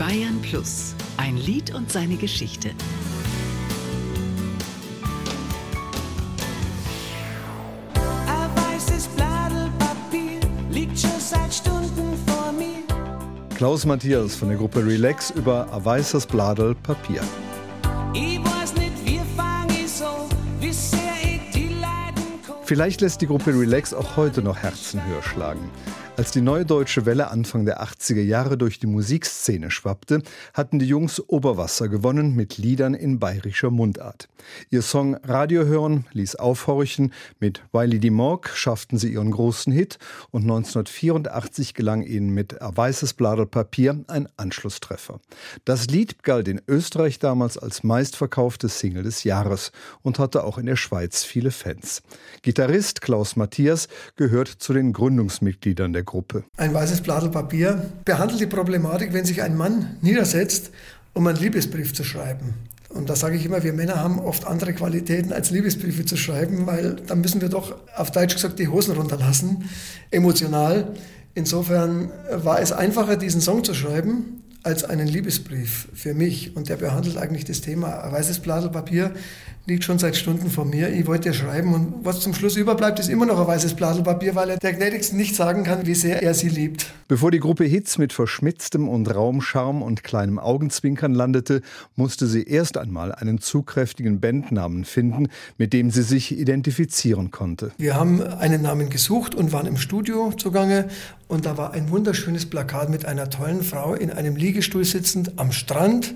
Bayern Plus, ein Lied und seine Geschichte. Ein weißes Bladel Papier liegt schon seit Stunden vor mir. Klaus Matthias von der Gruppe Relax über ein weißes Bladel Papier. Ich weiß nicht, wie fang ich so, wie sehr ich die leiden kann. Vielleicht lässt die Gruppe Relax auch heute noch Herzen höher schlagen. Als die neue deutsche Welle Anfang der 80er Jahre durch die Musikszene schwappte, hatten die Jungs Oberwasser gewonnen mit Liedern in bayerischer Mundart. Ihr Song Radio hören ließ aufhorchen, mit Wiley die Morg schafften sie ihren großen Hit und 1984 gelang ihnen mit A weißes Bladel Papier ein Anschlusstreffer. Das Lied galt in Österreich damals als meistverkaufte Single des Jahres und hatte auch in der Schweiz viele Fans. Gitarrist Klaus Matthias gehört zu den Gründungsmitgliedern der Gruppe. Ein weißes Blatt Papier behandelt die Problematik, wenn sich ein Mann niedersetzt, um einen Liebesbrief zu schreiben. Und da sage ich immer, wir Männer haben oft andere Qualitäten als Liebesbriefe zu schreiben, weil dann müssen wir doch auf Deutsch gesagt die Hosen runterlassen, emotional. Insofern war es einfacher, diesen Song zu schreiben, als einen Liebesbrief für mich. Und der behandelt eigentlich das Thema. Ein weißes Blatt Papier liegt schon seit Stunden vor mir. Ich wollte schreiben und was zum Schluss überbleibt, ist immer noch ein weißes Blatt Papier, weil er der Gnädigsten nicht sagen kann, wie sehr er sie liebt. Bevor die Gruppe Hits mit verschmitztem und Raumscharm und kleinem Augenzwinkern landete, musste sie erst einmal einen zugkräftigen Bandnamen finden, mit dem sie sich identifizieren konnte. Wir haben einen Namen gesucht und waren im Studio zugange und da war ein wunderschönes Plakat mit einer tollen Frau in einem Liegestuhl sitzend am Strand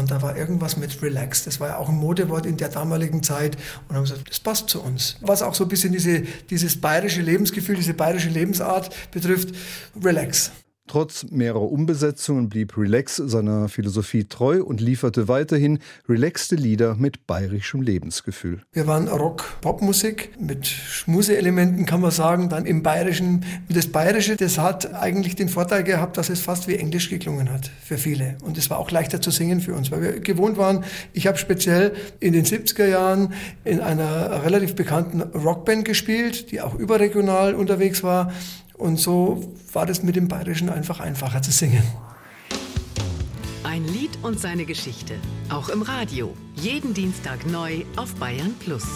und da war irgendwas mit Relax. Das war ja auch ein Modewort in der damaligen Zeit und haben gesagt, das passt zu uns. Was auch so ein bisschen diese, dieses bayerische Lebensgefühl, diese bayerische Lebensart betrifft, Relax. Trotz mehrerer Umbesetzungen blieb Relax seiner Philosophie treu und lieferte weiterhin relaxte Lieder mit bayerischem Lebensgefühl. Wir waren Rock-Pop-Musik mit Schmuseelementen, kann man sagen. Dann im Bayerischen, das Bayerische, das hat eigentlich den Vorteil gehabt, dass es fast wie Englisch geklungen hat für viele. Und es war auch leichter zu singen für uns, weil wir gewohnt waren. Ich habe speziell in den 70er Jahren in einer relativ bekannten Rockband gespielt, die auch überregional unterwegs war. Und so war das mit dem Bayerischen einfach einfacher zu singen. Ein Lied und seine Geschichte. Auch im Radio. Jeden Dienstag neu auf Bayern Plus.